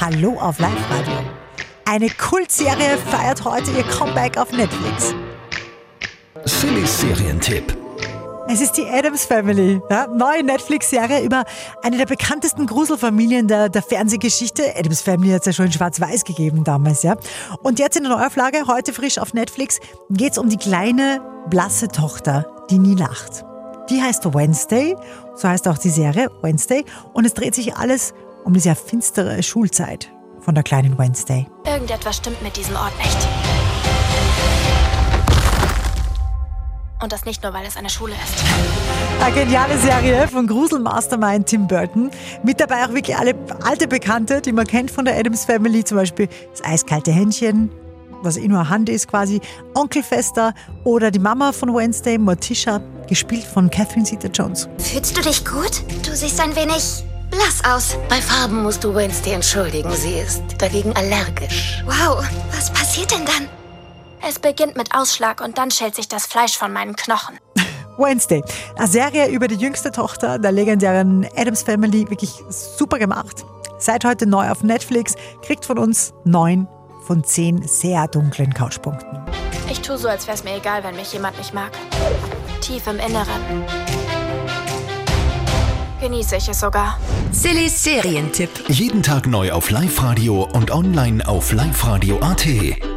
Hallo auf Live-Radio. Eine Kultserie feiert heute ihr Comeback auf Netflix. Sillys Serientipp. Es ist die Adams Family, ja, neue Netflix-Serie über eine der bekanntesten Gruselfamilien der, der Fernsehgeschichte. Adams Family hat es ja schon in Schwarz-Weiß gegeben damals, ja. Und jetzt in der Neuauflage, heute frisch auf Netflix, geht es um die kleine, blasse Tochter, die nie lacht. Die heißt Wednesday, so heißt auch die Serie, Wednesday, und es dreht sich alles um die sehr finstere Schulzeit von der kleinen Wednesday. Irgendetwas stimmt mit diesem Ort nicht. Und das nicht nur, weil es eine Schule ist. Eine geniale Serie von Gruselmastermind Tim Burton. Mit dabei auch wirklich alle alte Bekannte, die man kennt von der Adams Family, zum Beispiel das eiskalte Händchen, was eh nur Hand ist quasi, Onkel Fester oder die Mama von Wednesday, Morticia, gespielt von Catherine Zeta-Jones. Fühlst du dich gut? Du siehst ein wenig blass aus. Bei Farben musst du Wednesday entschuldigen. Sie ist dagegen allergisch. Wow, was passiert denn dann? Es beginnt mit Ausschlag und dann schält sich das Fleisch von meinen Knochen. Wednesday, eine Serie über die jüngste Tochter der legendären Adams Family, wirklich super gemacht. Seit heute neu auf Netflix, kriegt von uns neun von zehn sehr dunklen Couchpunkten. Ich tue so, als wäre es mir egal, wenn mich jemand nicht mag. Tief im Inneren. Genieße ich es sogar. Sillys Serientipp. Jeden Tag neu auf Live-Radio und online auf liveradio.at.